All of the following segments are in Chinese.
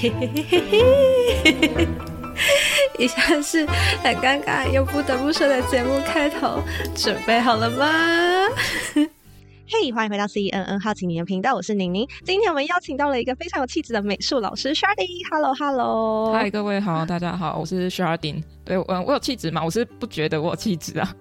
嘿嘿嘿嘿嘿，以下是很尴尬又不得不说的节目开头，准备好了吗？嘿，hey, 欢迎回到 CNN 好奇你的频道，我是宁宁。今天我们邀请到了一个非常有气质的美术老师 Chardin，Hello，Hello，嗨，各位好，大家好，我是 Chardin。对，嗯，我有气质吗？我是不觉得我有气质啊。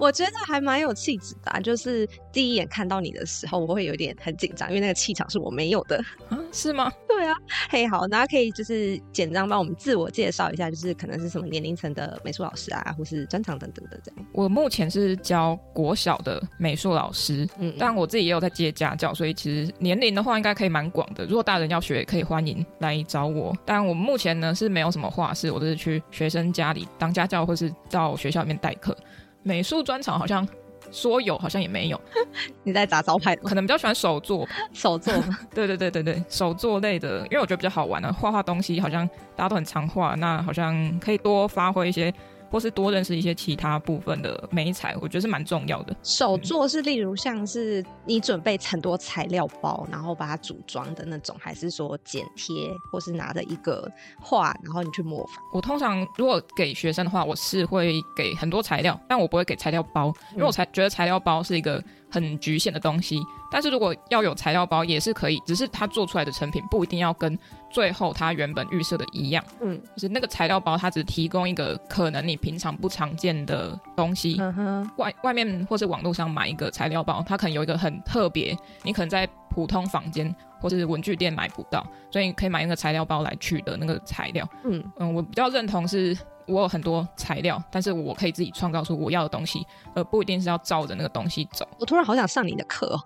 我觉得还蛮有气质的，啊，就是第一眼看到你的时候，我会有点很紧张，因为那个气场是我没有的。啊，是吗？对啊。嘿，好，大家可以就是简单帮我们自我介绍一下，就是可能是什么年龄层的美术老师啊，或是专长等等的这样。我目前是教国小的美术老师，嗯，但我自己也有在接家教，所以其实年龄的话应该可以蛮广的。如果大人要学，也可以欢迎来找我。但我目前呢是没有什么画室，我都是去学生家里当家教，或是到学校里面代课。美术专场好像说有，好像也没有。你在砸招牌？可能比较喜欢手作吧。手作？对对对对对，手作类的，因为我觉得比较好玩啊。画画东西好像大家都很常画，那好像可以多发挥一些。或是多认识一些其他部分的媒材，我觉得是蛮重要的。手作是例如像是你准备很多材料包，然后把它组装的那种，还是说剪贴，或是拿着一个画，然后你去模仿？我通常如果给学生的话，我是会给很多材料，但我不会给材料包，因为我才觉得材料包是一个很局限的东西。但是如果要有材料包也是可以，只是它做出来的成品不一定要跟最后它原本预设的一样。嗯，就是那个材料包它只提供一个可能你平常不常见的东西。嗯哼，外外面或是网络上买一个材料包，它可能有一个很特别，你可能在普通房间或是文具店买不到，所以你可以买那个材料包来取得那个材料。嗯嗯，我比较认同是。我有很多材料，但是我可以自己创造出我要的东西，而不一定是要照着那个东西走。我突然好想上你的课哦！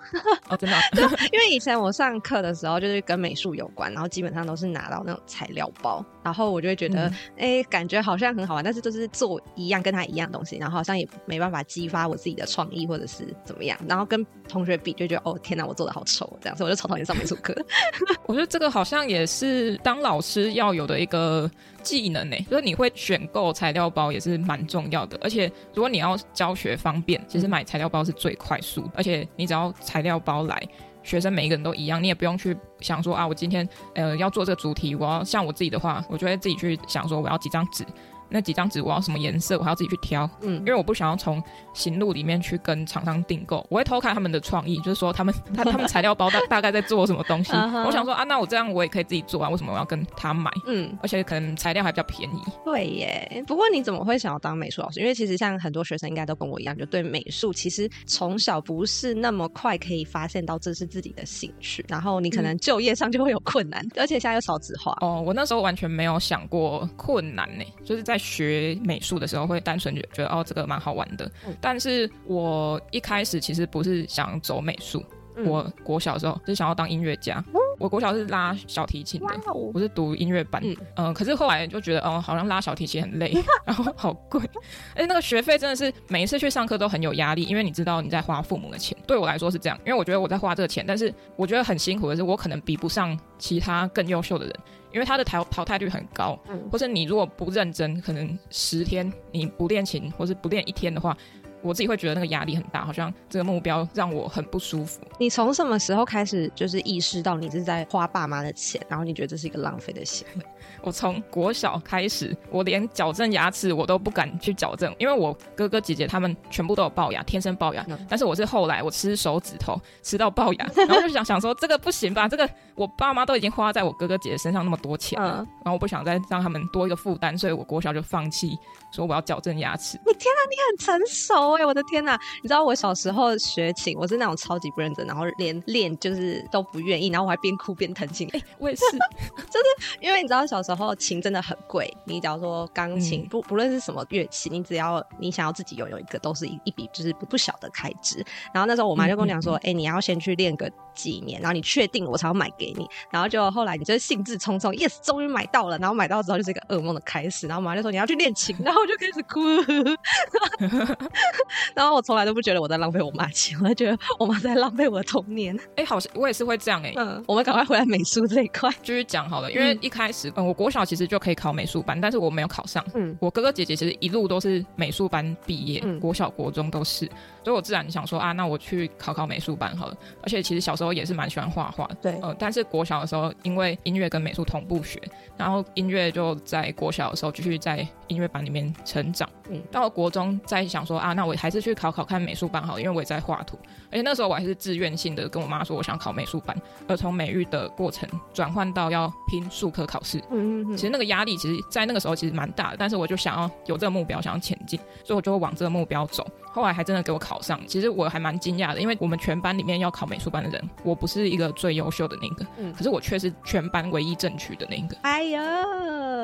哦，真的、啊？因为以前我上课的时候就是跟美术有关，然后基本上都是拿到那种材料包，然后我就会觉得，哎、嗯，感觉好像很好玩，但是就是做一样跟他一样东西，然后好像也没办法激发我自己的创意或者是怎么样，然后跟同学比就觉得，哦，天哪，我做的好丑，这样，所以我就超讨厌上美术课。我觉得这个好像也是当老师要有的一个技能呢，就是你会选购材料包也是蛮重要的，而且如果你要教学方便，其实买材料包是最快速，而且你只要材料包来，学生每一个人都一样，你也不用去想说啊，我今天呃要做这个主题，我要像我自己的话，我就会自己去想说我要几张纸。那几张纸我要什么颜色，我还要自己去挑，嗯，因为我不想要从行路里面去跟厂商订购，我会偷看他们的创意，就是说他们 他他们材料包大 大概在做什么东西，我想说啊，那我这样我也可以自己做啊，为什么我要跟他买？嗯，而且可能材料还比较便宜。对耶，不过你怎么会想要当美术老师？因为其实像很多学生应该都跟我一样，就对美术其实从小不是那么快可以发现到这是自己的兴趣，然后你可能就业上就会有困难，而且现在又少子化。哦，我那时候完全没有想过困难呢，就是在。学美术的时候会单纯觉觉得哦，这个蛮好玩的，嗯、但是我一开始其实不是想走美术，嗯、我国小的时候是想要当音乐家。嗯我国小是拉小提琴的，我是读音乐班，嗯、呃，可是后来就觉得，哦、呃，好像拉小提琴很累，然后好贵，哎，那个学费真的是每一次去上课都很有压力，因为你知道你在花父母的钱。对我来说是这样，因为我觉得我在花这个钱，但是我觉得很辛苦的是，我可能比不上其他更优秀的人，因为他的淘淘汰率很高，嗯、或者你如果不认真，可能十天你不练琴，或是不练一天的话。我自己会觉得那个压力很大，好像这个目标让我很不舒服。你从什么时候开始就是意识到你是在花爸妈的钱，然后你觉得这是一个浪费的行为？我从国小开始，我连矫正牙齿我都不敢去矫正，因为我哥哥姐姐他们全部都有龅牙，天生龅牙。嗯、但是我是后来我吃手指头吃到龅牙，然后就想想说这个不行吧，这个我爸妈都已经花在我哥哥姐姐身上那么多钱了，嗯、然后我不想再让他们多一个负担，所以我国小就放弃说我要矫正牙齿。你天啊，你很成熟哎，我的天哪！你知道我小时候学琴，我是那种超级不认真，然后连练就是都不愿意，然后我还边哭边弹琴。哎、欸，我也是，就是因为你知道小时候。琴真的很贵，你假如说钢琴，嗯、不不论是什么乐器，你只要你想要自己拥有一个，都是一一笔就是不不小的开支。然后那时候我妈就跟我讲说：“哎、嗯嗯嗯欸，你要先去练个几年，然后你确定我才要买给你。”然后就后来你就是兴致冲冲，yes，终于买到了。然后买到之后就是一个噩梦的开始。然后我妈就说：“你要去练琴。”然后我就开始哭。然后我从来都不觉得我在浪费我妈钱，我觉得我妈在浪费我的童年。哎、欸，好像我也是会这样哎、欸。嗯，我们赶快回来美术这一块，继续讲好了。因为一开始，嗯，我国小其实就可以考美术班，但是我没有考上。嗯，我哥哥姐姐其实一路都是美术班毕业，嗯，国小国中都是，所以我自然想说啊，那我去考考美术班好了。而且其实小时候也是蛮喜欢画画，对，呃，但是国小的时候因为音乐跟美术同步学，然后音乐就在国小的时候继续在音乐班里面成长。嗯，到了国中再想说啊，那我还是去考考看美术班好了，因为我也在画图。而且那时候我还是自愿性的跟我妈说，我想考美术班。而从美育的过程转换到要拼数科考试，嗯嗯嗯，其实那个压力其实，在那个时候其实蛮大的。但是我就想要有这个目标，想要前进，所以我就会往这个目标走。后来还真的给我考上，其实我还蛮惊讶的，因为我们全班里面要考美术班的人，我不是一个最优秀的那个，嗯，可是我却是全班唯一正取的那个。哎呀，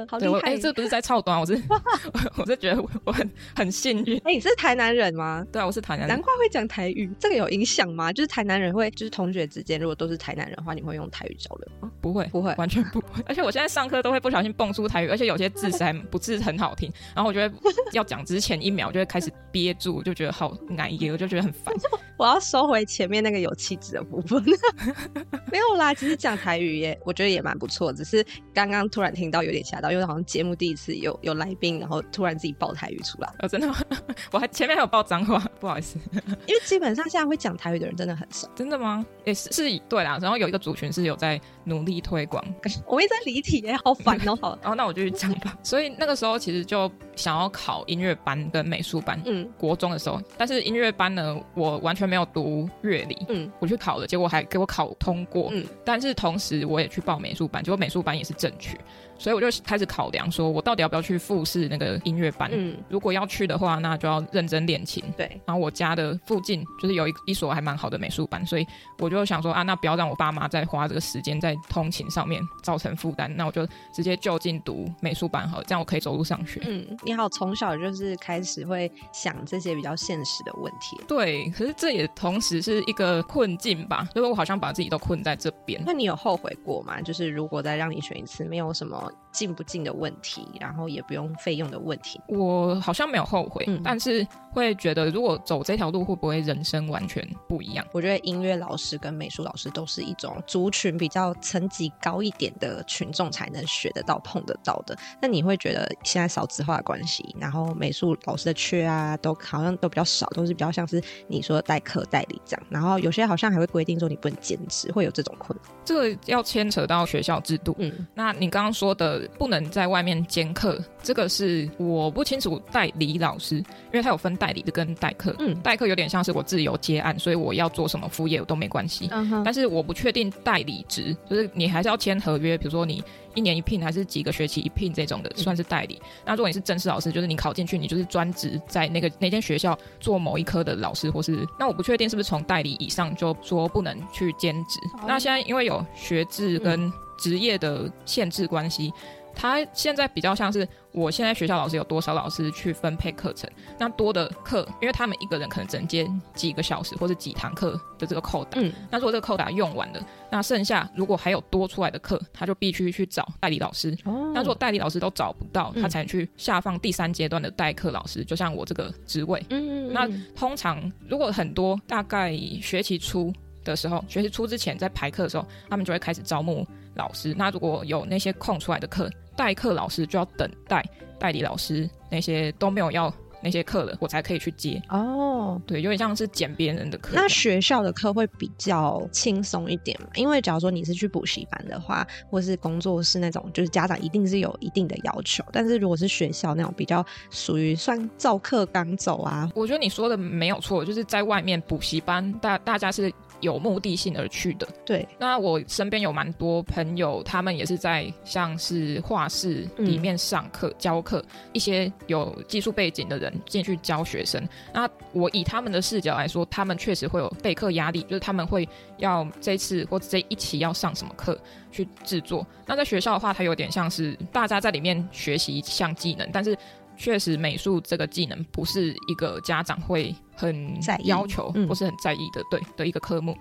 好厉害！哎、欸，这不是在操短，我是 我是觉得我很很幸运。哎、欸，你是台南人吗？对啊，我是台南人，难怪会讲台语。这个有影响吗？就是台南人会，就是同学之间如果都是台南人的话，你会用台语交流吗？不会，不会，完全不会。而且我现在上课都会不小心蹦出台语，而且有些字还不是很好听，然后我觉得要讲之前一秒就会开始憋住，就觉得好难。我就觉得很烦，我要收回前面那个有气质的部分。没有啦，其实讲台语也，我觉得也蛮不错。只是刚刚突然听到有点吓到，因为好像节目第一次有有来宾，然后突然自己爆台语出来。哦，真的吗？我还前面还有爆脏话，不好意思。因为基本上现在会讲台语的人真的很少。真的吗？也是是对啦。然后有一个族群是有在努力推广。我一直在离题耶，好烦哦。好，然后那我就去讲吧。所以那个时候其实就想要考音乐班跟美术班。嗯，国中的时候，但是音乐班呢，我完全没有读乐理，嗯，我去考了，结果还给我考通过，嗯，但是同时我也去报美术班，结果美术班也是正取。所以我就开始考量，说我到底要不要去复试那个音乐班？嗯，如果要去的话，那就要认真练琴。对，然后我家的附近就是有一一所还蛮好的美术班，所以我就想说啊，那不要让我爸妈再花这个时间在通勤上面造成负担，那我就直接就近读美术班好了，这样我可以走路上学。嗯，你好，从小就是开始会想这些比较现实的问题。对，可是这也同时是一个困境吧，因为我好像把自己都困在这边。那你有后悔过吗？就是如果再让你选一次，没有什么。进不进的问题，然后也不用费用的问题，我好像没有后悔，嗯，但是会觉得如果走这条路会不会人生完全不一样？我觉得音乐老师跟美术老师都是一种族群比较层级高一点的群众才能学得到、碰得到的。那你会觉得现在少子化的关系，然后美术老师的缺啊，都好像都比较少，都是比较像是你说的代课代理这样。然后有些好像还会规定说你不能兼职，会有这种困难。这个要牵扯到学校制度。嗯，那你刚刚说的。不能在外面兼课，这个是我不清楚代理老师，因为他有分代理的跟代课。嗯，代课有点像是我自由接案，所以我要做什么副业都没关系。嗯哼。但是我不确定代理职，就是你还是要签合约，比如说你一年一聘还是几个学期一聘这种的，算是代理。嗯。那如果你是正式老师，就是你考进去，你就是专职在那个那间学校做某一科的老师，或是那我不确定是不是从代理以上就说不能去兼职。嗯。那现在因为有学制跟职业的限制关系。他现在比较像是，我现在学校老师有多少老师去分配课程，那多的课，因为他们一个人可能只能接几个小时或者几堂课的这个扣打，嗯，那如果这个扣打用完了，那剩下如果还有多出来的课，他就必须去找代理老师。哦，那如果代理老师都找不到，他才去下放第三阶段的代课老师，就像我这个职位。嗯，嗯，嗯，那通常如果很多大概学期初的时候，学期初之前在排课的时候，他们就会开始招募。老师，那如果有那些空出来的课，代课老师就要等待代理老师那些都没有要那些课了，我才可以去接。哦，对，有点像是捡别人的课。那学校的课会比较轻松一点嘛？因为假如说你是去补习班的话，或是工作室那种，就是家长一定是有一定的要求。但是如果是学校那种比较属于算照课刚走啊，我觉得你说的没有错，就是在外面补习班，大大家是。有目的性而去的，对。那我身边有蛮多朋友，他们也是在像是画室里面上课、嗯、教课，一些有技术背景的人进去教学生。那我以他们的视角来说，他们确实会有备课压力，就是他们会要这次或者这一期要上什么课去制作。那在学校的话，它有点像是大家在里面学习一项技能，但是。确实，美术这个技能不是一个家长会很要求，或是很在意的，对的一个科目。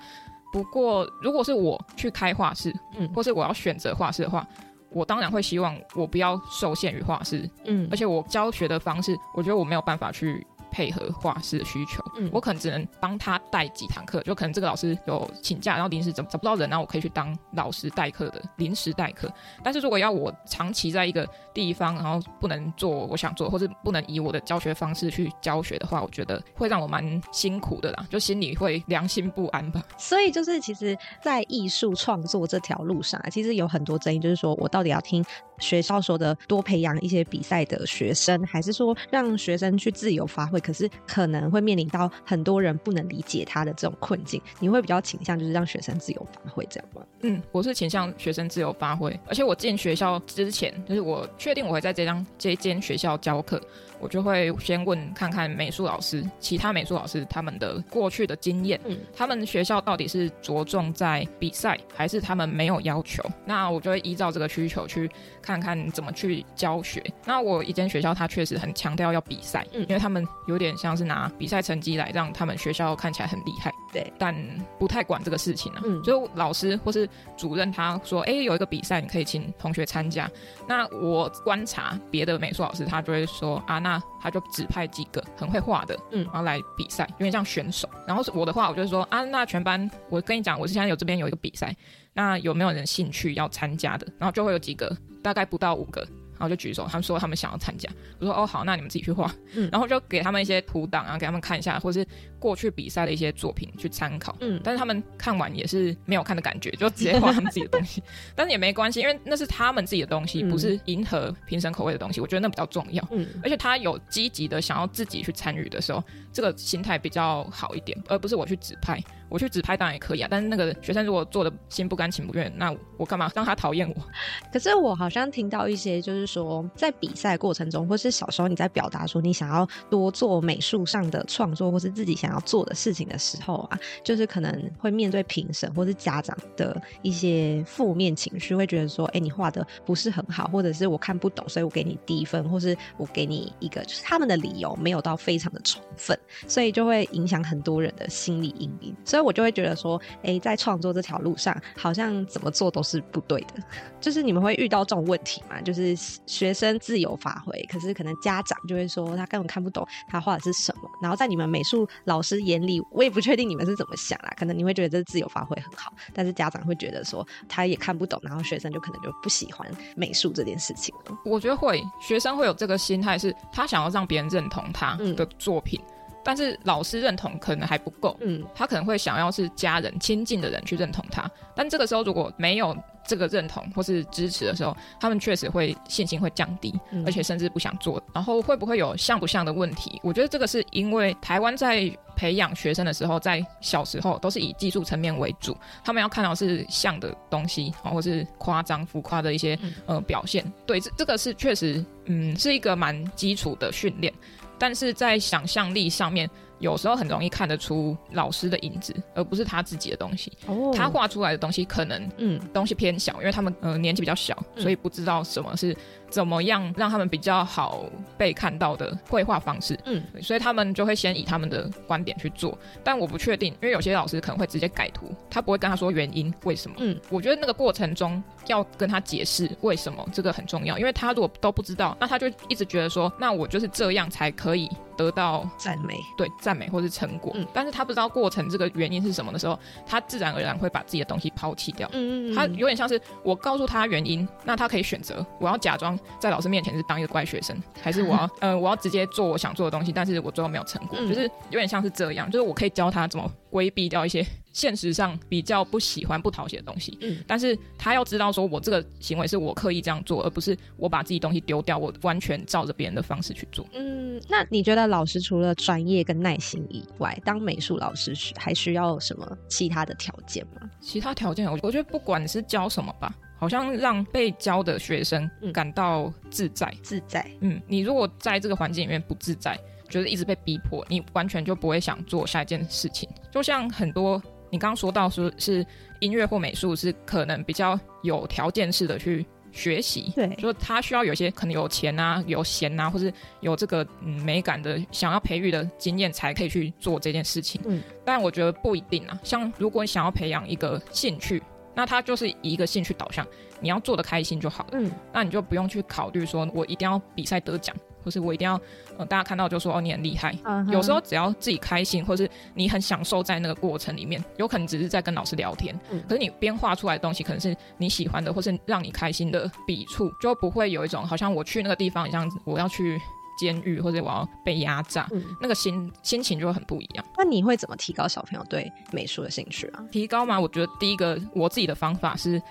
不过，如果是我去开画室，嗯，或是我要选择画室的话，我当然会希望我不要受限于画室，嗯，而且我教学的方式，我觉得我没有办法去配合画室的需求。嗯，我可能只能帮他带几堂课，就可能这个老师有请假，然后临时找找不到人，然后我可以去当老师代课的临时代课。但是如果要我长期在一个地方，然后不能做我想做，或是不能以我的教学方式去教学的话，我觉得会让我蛮辛苦的啦，就心里会良心不安吧。所以就是其实，在艺术创作这条路上，其实有很多争议，就是说我到底要听学校说的多培养一些比赛的学生，还是说让学生去自由发挥？可是可能会面临到很多人不能理解他的这种困境。你会比较倾向就是让学生自由发挥这样吗？嗯，我是倾向学生自由发挥，而且我进学校之前，就是我确定我会在这张这间学校教课。我就会先问看看美术老师，其他美术老师他们的过去的经验，嗯，他们学校到底是着重在比赛，还是他们没有要求？那我就会依照这个需求去看看怎么去教学。那我一间学校，他确实很强调要比赛，嗯，因为他们有点像是拿比赛成绩来让他们学校看起来很厉害，对，但不太管这个事情啊。嗯，就老师或是主任他说，哎，有一个比赛，你可以请同学参加。那我观察别的美术老师，他就会说啊，那。他就指派几个很会画的，嗯，然后来比赛，因为像选手。然后是我的话，我就是说啊，那全班，我跟你讲，我是现在有这边有一个比赛，那有没有人兴趣要参加的？然后就会有几个，大概不到五个。然后就举手，他们说他们想要参加。我说哦好，那你们自己去画。嗯，然后就给他们一些图档啊，给他们看一下，或是过去比赛的一些作品去参考。嗯，但是他们看完也是没有看的感觉，就直接画他们自己的东西。但是也没关系，因为那是他们自己的东西，不是迎合评审口味的东西。我觉得那比较重要。嗯，而且他有积极的想要自己去参与的时候，这个心态比较好一点，而不是我去指派。我去指派当然也可以啊，但是那个学生如果做的心不甘情不愿，那我干嘛让他讨厌我？可是我好像听到一些，就是说在比赛过程中，或是小时候你在表达说你想要多做美术上的创作，或是自己想要做的事情的时候啊，就是可能会面对评审或是家长的一些负面情绪，会觉得说，哎、你画的不是很好，或者是我看不懂，所以我给你低分，或是我给你一个，就是他们的理由没有到非常的充分，所以就会影响很多人的心理阴影。所以。所以我就会觉得说，哎，在创作这条路上，好像怎么做都是不对的。就是你们会遇到这种问题嘛？就是学生自由发挥，可是可能家长就会说他根本看不懂他画的是什么。然后在你们美术老师眼里，我也不确定你们是怎么想啦。可能你会觉得这自由发挥很好，但是家长会觉得说他也看不懂，然后学生就可能就不喜欢美术这件事情了。我觉得会，学生会有这个心态，是他想要让别人认同他的作品。嗯但是老师认同可能还不够，嗯，他可能会想要是家人亲近的人去认同他，但这个时候如果没有这个认同或是支持的时候，他们确实会信心会降低，嗯，而且甚至不想做。然后会不会有像不像的问题？我觉得这个是因为台湾在培养学生的时候，在小时候都是以技术层面为主，他们要看到是像的东西，或是夸张浮夸的一些呃表现。对，这这个是确实，嗯，是一个蛮基础的训练。但是在想象力上面，有时候很容易看得出老师的影子，而不是他自己的东西。Oh. 他画出来的东西可能，嗯，东西偏小，因为他们呃年纪比较小，所以不知道什么是怎么样让他们比较好被看到的绘画方式。嗯，所以他们就会先以他们的观点去做。但我不确定，因为有些老师可能会直接改图，他不会跟他说原因为什么。嗯，我觉得那个过程中要跟他解释为什么这个很重要，因为他如果都不知道，那他就一直觉得说，那我就是这样才可以得到赞美。对。赞美或是成果，嗯，但是他不知道过程这个原因是什么的时候，他自然而然会把自己的东西抛弃掉。嗯嗯，他有点像是我告诉他原因，那他可以选择我要假装在老师面前是当一个乖学生，还是我要 呃我要直接做我想做的东西，但是我最后没有成果，嗯，就是有点像是这样，就是我可以教他怎么规避掉一些。现实上比较不喜欢、不讨喜的东西，嗯，但是他要知道，说我这个行为是我刻意这样做，而不是我把自己东西丢掉，我完全照着别人的方式去做。嗯，那你觉得老师除了专业跟耐心以外，当美术老师需还需要什么其他的条件吗？其他条件，我我觉得不管是教什么吧，好像让被教的学生感到自在、嗯、自在。嗯，你如果在这个环境里面不自在，就是一直被逼迫，你完全就不会想做下一件事情。就像很多。你刚刚说到说是音乐或美术是可能比较有条件式的去学习，对，就他需要有些可能有钱啊、有闲啊，或是有这个嗯美感的想要培育的经验才可以去做这件事情。嗯，但我觉得不一定啊。像如果你想要培养一个兴趣，那他就是以一个兴趣导向，你要做的开心就好了。嗯，那你就不用去考虑说我一定要比赛得奖或是我一定要呃大家看到就说哦你很厉害。Uh huh. 有时候只要自己开心，或是你很享受在那个过程里面，有可能只是在跟老师聊天，嗯、可是你编画出来的东西可能是你喜欢的，或是让你开心的笔触，就不会有一种好像我去那个地方，像我要去。监狱或者我要被压榨，嗯、那个心心情就会很不一样。那你会怎么提高小朋友对美术的兴趣啊？提高吗？我觉得第一个我自己的方法是，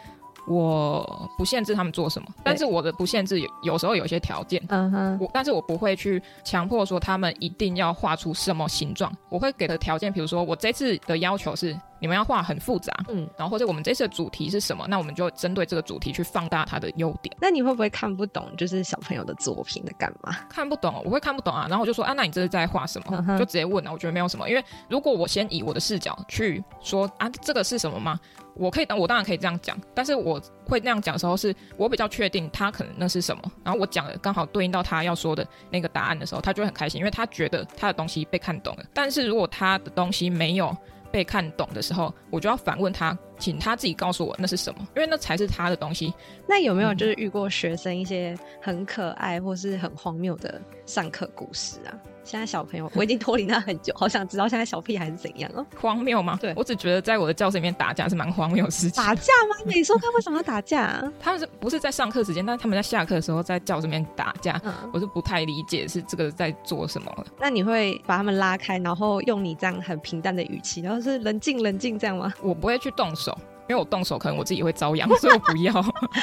我不限制他们做什么，但是我的不限制有有时候有一些条件，嗯哼，我但是我不会去强迫说他们一定要画出什么形状，我会给的条件，比如说我这次的要求是。你们要画很复杂，嗯，然后或者我们这次的主题是什么？那我们就针对这个主题去放大它的优点。那你会不会看不懂，就是小朋友的作品在干嘛？看不懂，我会看不懂啊。然后我就说啊，那你这是在画什么？嗯、就直接问啊。我觉得没有什么，因为如果我先以我的视角去说啊，这个是什么吗？我可以，我当然可以这样讲，但是我会那样讲的时候，是我比较确定他可能那是什么。然后我讲的刚好对应到他要说的那个答案的时候，他就会很开心，因为他觉得他的东西被看懂了。但是如果他的东西没有。被看懂的时候，我就要反问他，请他自己告诉我那是什么，因为那才是他的东西。那有没有就是遇过学生一些很可爱或是很荒谬的上课故事啊？现在小朋友，我已经脱离那很久，好想知道现在小屁孩是怎样哦。荒谬吗？对，我只觉得在我的教室里面打架是蛮荒谬的事情。打架吗？你说他为什么要打架啊？他们是不是在上课时间？但是他们在下课的时候在教室里面打架，嗯、我是不太理解是这个在做什么。那你会把他们拉开，然后用你这样很平淡的语气，然后是冷静冷静这样吗？我不会去动手。因为我动手可能我自己会遭殃，所以我不要。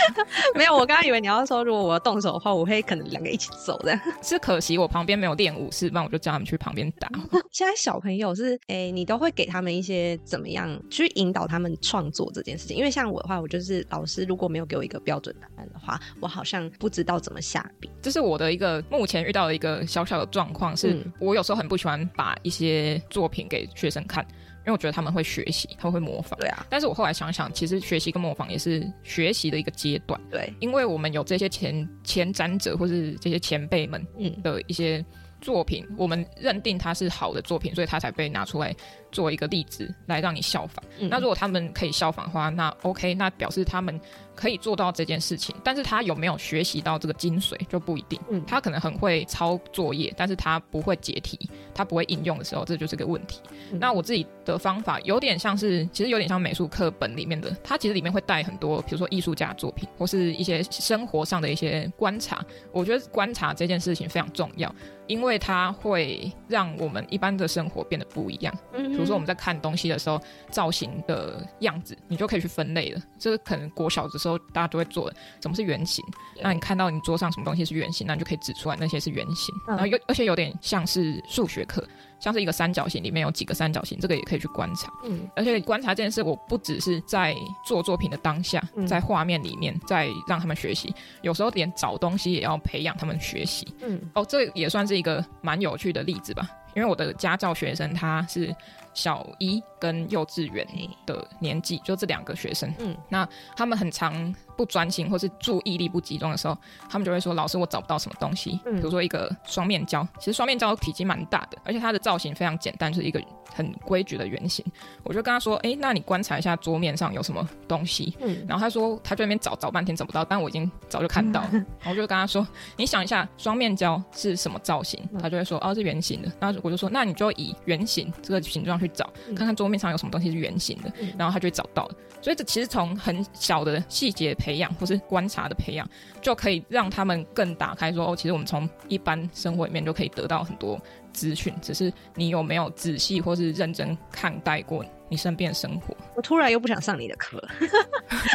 没有，我刚刚以为你要说，如果我要动手的话，我会可能两个一起走的。是可惜我旁边没有练武士，不然我就叫他们去旁边打。现在小朋友是，哎、欸，你都会给他们一些怎么样去引导他们创作这件事情？因为像我的话，我就是老师，如果没有给我一个标准答案的话，我好像不知道怎么下笔。这是我的一个目前遇到的一个小小的状况，是我有时候很不喜欢把一些作品给学生看。因为我觉得他们会学习，他们会模仿。对啊。但是我后来想想，其实学习跟模仿也是学习的一个阶段。对。因为我们有这些前前瞻者，或是这些前辈们的一些作品，嗯、我们认定它是好的作品，所以它才被拿出来做一个例子来让你效仿。嗯、那如果他们可以效仿的话，那 OK，那表示他们。可以做到这件事情，但是他有没有学习到这个精髓就不一定。嗯，他可能很会抄作业，但是他不会解题，他不会应用的时候，这就是个问题。嗯、那我自己的方法有点像是，其实有点像美术课本里面的，它其实里面会带很多，比如说艺术家作品或是一些生活上的一些观察。我觉得观察这件事情非常重要，因为它会让我们一般的生活变得不一样。嗯，比如说我们在看东西的时候，造型的样子，你就可以去分类了。这个可能国小的时候大家都会做的，什么是圆形？那你看到你桌上什么东西是圆形，那你就可以指出来那些是圆形。嗯、然后有而且有点像是数学课，像是一个三角形里面有几个三角形，这个也可以去观察。嗯，而且观察这件事，我不只是在做作品的当下，在画面里面在让他们学习，有时候连找东西也要培养他们学习。嗯，哦，这也算是一个蛮有趣的例子吧，因为我的家教学生他是。小一跟幼稚园的年纪，就这两个学生，嗯，那他们很常不专心或是注意力不集中的时候，他们就会说：“老师，我找不到什么东西。”嗯，比如说一个双面胶，其实双面胶体积蛮大的，而且它的造型非常简单，就是一个很规矩的圆形。我就跟他说：“哎，那你观察一下桌面上有什么东西。”嗯，然后他说他在那边找找半天找不到，但我已经早就看到了。然后我就跟他说：“你想一下，双面胶是什么造型？”他就会说：“哦，是圆形的。”然后我就说：“那你就以圆形这个形状去找，看看桌面上有什么东西是圆形的。”然后他就会找到了。所以这其实从很小的细节培养，或是观察的培养，就可以让他们更打开，说哦，其实我们从一般生活里面就可以得到很多资讯，只是你有没有仔细或是认真看待过。你身边的生活，我突然又不想上你的课，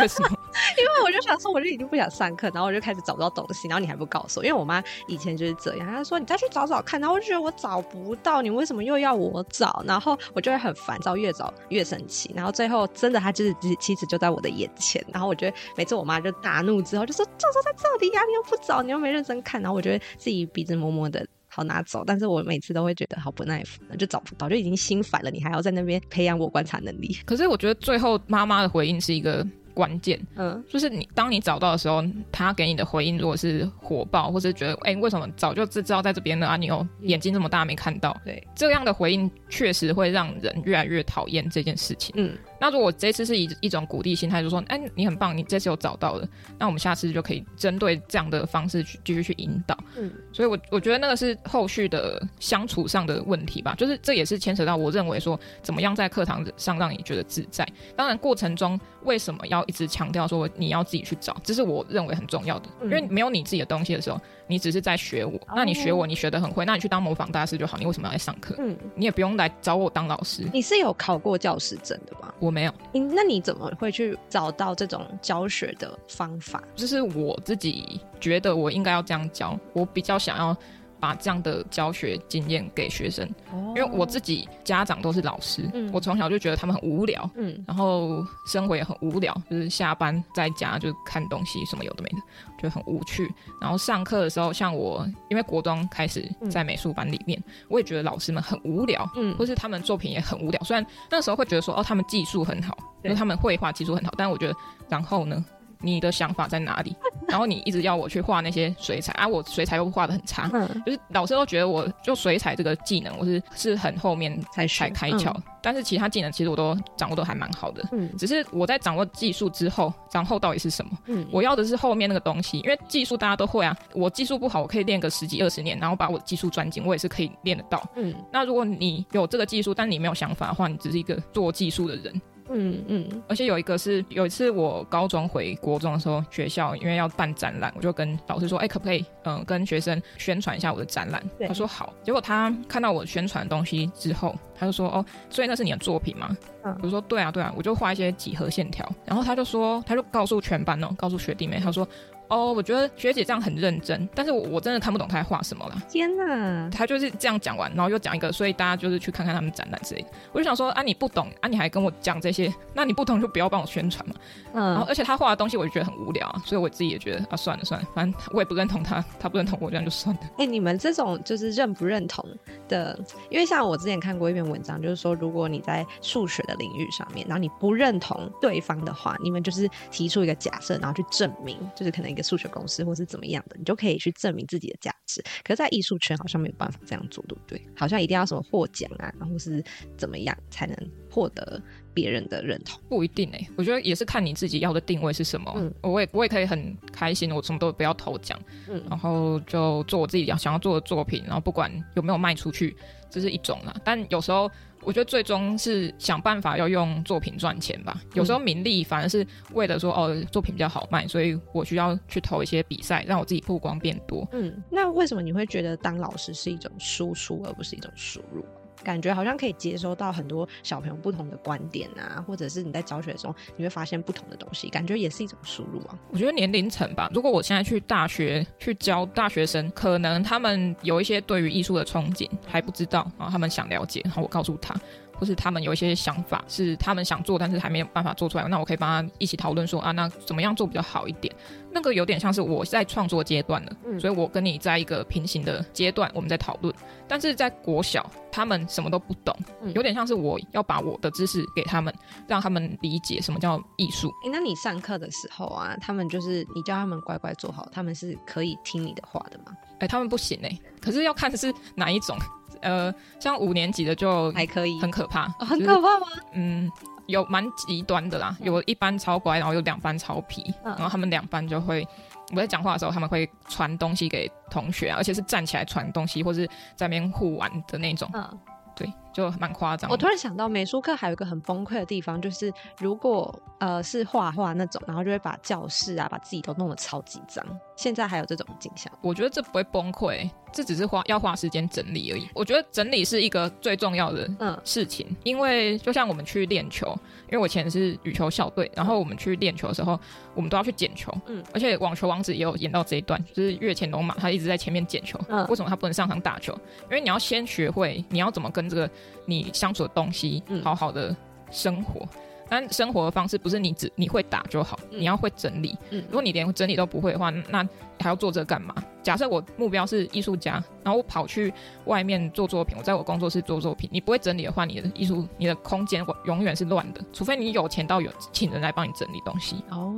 为什么？因为我就想说，我就已经不想上课，然后我就开始找不到东西，然后你还不告诉我，因为我妈以前就是这样，她说你再去找找看，然后我就觉得我找不到，你为什么又要我找？然后我就会很烦躁，越找越生气，然后最后真的，她就是妻子就在我的眼前，然后我觉得每次我妈就大怒之后就说，就说在这里呀，你又不找，你又没认真看，然后我觉得自己鼻子摸摸的。好拿走，但是我每次都会觉得好不耐烦，就找不到，就已经心烦了，你还要在那边培养我观察能力。可是我觉得最后妈妈的回应是一个关键，嗯，就是你当你找到的时候，他给你的回应如果是火爆，或是觉得哎、欸，为什么早就知道在这边呢？啊，你有眼睛这么大没看到？对，这样的回应确实会让人越来越讨厌这件事情。嗯。那如果这次是以一种鼓励心态，就说，哎，你很棒，你这次有找到了，那我们下次就可以针对这样的方式去继续去引导。嗯，所以我我觉得那个是后续的相处上的问题吧，就是这也是牵扯到我认为说，怎么样在课堂上让你觉得自在。当然过程中为什么要一直强调说你要自己去找，这是我认为很重要的，因为没有你自己的东西的时候。你只是在学我，那你学我，你学得很会，那你去当模仿大师就好。你为什么要来上课？嗯，你也不用来找我当老师。你是有考过教师证的吧？我没有。那你怎么会去找到这种教学的方法？就是我自己觉得我应该要这样教，我比较想要。把这样的教学经验给学生，因为我自己家长都是老师，嗯、我从小就觉得他们很无聊，嗯，然后生活也很无聊，就是下班在家就看东西，什么有的没的，觉得很无趣。然后上课的时候，像我因为国中开始在美术班里面，嗯、我也觉得老师们很无聊，嗯，或是他们作品也很无聊。虽然那时候会觉得说，哦，他们技术很好，因为他们绘画技术很好，但我觉得，然后呢？你的想法在哪里？然后你一直要我去画那些水彩啊，我水彩又画得很差，嗯、就是老师都觉得我就水彩这个技能我是是很后面才才开窍，嗯、但是其他技能其实我都掌握都还蛮好的，嗯，只是我在掌握技术之后，然后到底是什么？嗯，我要的是后面那个东西，因为技术大家都会啊，我技术不好，我可以练个十几二十年，然后把我的技术专精，我也是可以练得到，嗯，那如果你有这个技术，但你没有想法的话，你只是一个做技术的人。嗯嗯，而且有一个是有一次我高中回国中的时候，学校因为要办展览，我就跟老师说，哎、欸，可不可以嗯、呃、跟学生宣传一下我的展览？对他说好。结果他看到我宣传的东西之后，他就说哦，所以那是你的作品吗？嗯，我说对啊对啊，我就画一些几何线条。然后他就说，他就告诉全班哦，告诉学弟妹，他说。哦，我觉得学姐这样很认真，但是我我真的看不懂她在画什么了。天哪，她就是这样讲完，然后又讲一个，所以大家就是去看看他们展览之类的。我就想说啊，你不懂啊，你还跟我讲这些，那你不懂就不要帮我宣传嘛。嗯，然后而且他画的东西我就觉得很无聊啊，所以我自己也觉得啊，算了算了，反正我也不认同他，他不认同我，这样就算了。哎、欸，你们这种就是认不认同的，因为像我之前看过一篇文章，就是说如果你在数学的领域上面，然后你不认同对方的话，你们就是提出一个假设，然后去证明，就是可能一个数学公式或是怎么样的，你就可以去证明自己的价值。可是，在艺术圈好像没有办法这样做，对不对？好像一定要什么获奖啊，或是怎么样才能获得别人的认同？不一定哎、欸，我觉得也是看你自己要的定位是什么。嗯，我也我也可以很开心，我什么都不要投奖，嗯，然后就做我自己要想要做的作品，然后不管有没有卖出去，这是一种啦。但有时候。我觉得最终是想办法要用作品赚钱吧。有时候名利反而是为了说哦，作品比较好卖，所以我需要去投一些比赛，让我自己曝光变多。嗯，那为什么你会觉得当老师是一种输出而不是一种输入？感觉好像可以接收到很多小朋友不同的观点啊，或者是你在教学中你会发现不同的东西，感觉也是一种输入啊。我觉得年龄层吧，如果我现在去大学去教大学生，可能他们有一些对于艺术的憧憬还不知道，啊他们想了解，然后我告诉他。或是他们有一些想法是他们想做，但是还没有办法做出来，那我可以帮他一起讨论说啊，那怎么样做比较好一点？那个有点像是我在创作阶段了，嗯，所以我跟你在一个平行的阶段，我们在讨论。但是在国小，他们什么都不懂，有点像是我要把我的知识给他们，让他们理解什么叫艺术。欸，那你上课的时候啊，他们就是你叫他们乖乖坐好，他们是可以听你的话的吗？哎，他们不行哎，可是要看是哪一种。呃，像五年级的就还可以，很可怕，哦，很可怕吗？就是，嗯，有蛮极端的啦，有一班超乖，然后有两班超皮，嗯，然后他们两班就会，我在讲话的时候，他们会传东西给同学，而且是站起来传东西，或是在那边互玩的那种。嗯对，就蛮夸张。我突然想到，美术课还有一个很崩溃的地方，就是如果呃是画画那种，然后就会把教室啊，把自己都弄得超级脏。现在还有这种景象？我觉得这不会崩溃，这只是花要花时间整理而已。我觉得整理是一个最重要的嗯事情，嗯、因为就像我们去练球，因为我以前是羽球校队，然后我们去练球的时候，我们都要去捡球。嗯，而且网球王子也有演到这一段，就是越前龙马他一直在前面捡球。嗯，为什么他不能上场打球？因为你要先学会你要怎么跟这个你相处的东西好好的生活，嗯、但生活的方式不是你只你会打就好，嗯、你要会整理。嗯，如果你连整理都不会的话，那还要做这干嘛？假设我目标是艺术家，然后我跑去外面做作品，我在我工作室做作品，你不会整理的话，你的艺术你的空间永远是乱的，除非你有钱到有请人来帮你整理东西。哦。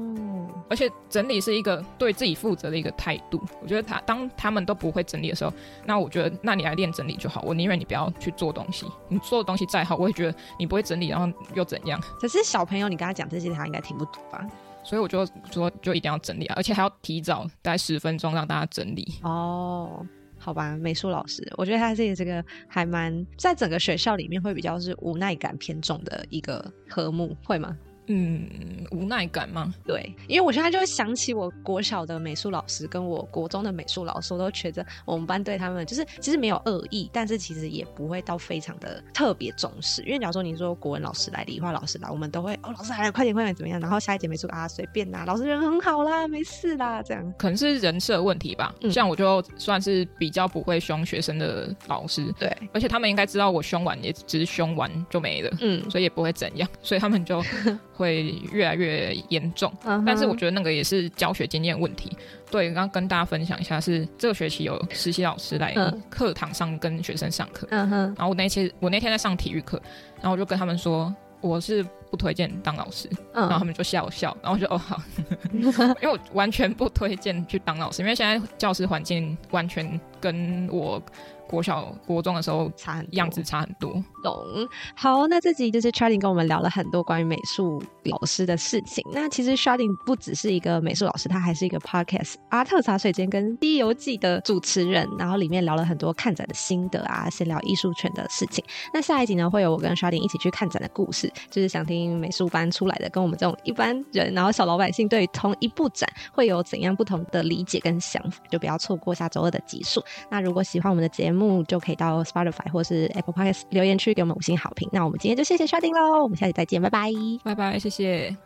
而且整理是一个对自己负责的一个态度。我觉得他当他们都不会整理的时候，那我觉得那你来练整理就好。我宁愿你不要去做东西，你做的东西再好，我也觉得你不会整理，然后又怎样？可是小朋友，你跟他讲这些，他应该听不懂吧？所以我就说，就一定要整理啊，而且还要提早大概十分钟让大家整理。哦，好吧，美术老师，我觉得他这个这个还蛮在整个学校里面会比较是无奈感偏重的一个科目，会吗？嗯，无奈感吗？对，因为我现在就会想起我国小的美术老师跟我国中的美术老师，我都觉得我们班对他们就是其实没有恶意，但是其实也不会到非常的特别重视。因为假如说你说国文老师来、理化老师来，我们都会哦，老师来了，快点快点怎么样？然后下一节美术啊，随便啦，老师人很好啦，没事啦，这样。可能是人设问题吧。嗯像我就算是比较不会凶学生的老师，对，而且他们应该知道我凶完也只是凶完就没了，嗯，所以也不会怎样，所以他们就。会越来越严重，uh huh. 但是我觉得那个也是教学经验问题。对，刚刚跟大家分享一下，是这个学期有实习老师来课堂上跟学生上课，uh huh. 然后我那期我那天在上体育课，然后我就跟他们说我是不推荐当老师，uh. 然后他们就笑笑，然后我就哦好，因为我完全不推荐去当老师，因为现在教师环境完全跟我。国小、国中的时候差很样子差很多，懂。好，那这集就是 Sharding 跟我们聊了很多关于美术老师的事情。那其实 Sharding 不只是一个美术老师，他还是一个 Podcast 阿特茶水间跟《西游记》的主持人。然后里面聊了很多看展的心得啊，先聊艺术圈的事情。那下一集呢，会有我跟 Sharding 一起去看展的故事，就是想听美术班出来的，跟我们这种一般人，然后小老百姓对同一部展会有怎样不同的理解跟想法，就不要错过下周二的集数。那如果喜欢我们的节目，就可以到 Spotify 或是 Apple Podcast 留言区给我们五星好评。那我们今天就谢谢 Sharding 喽，我们下期再见，拜拜，拜拜，谢谢。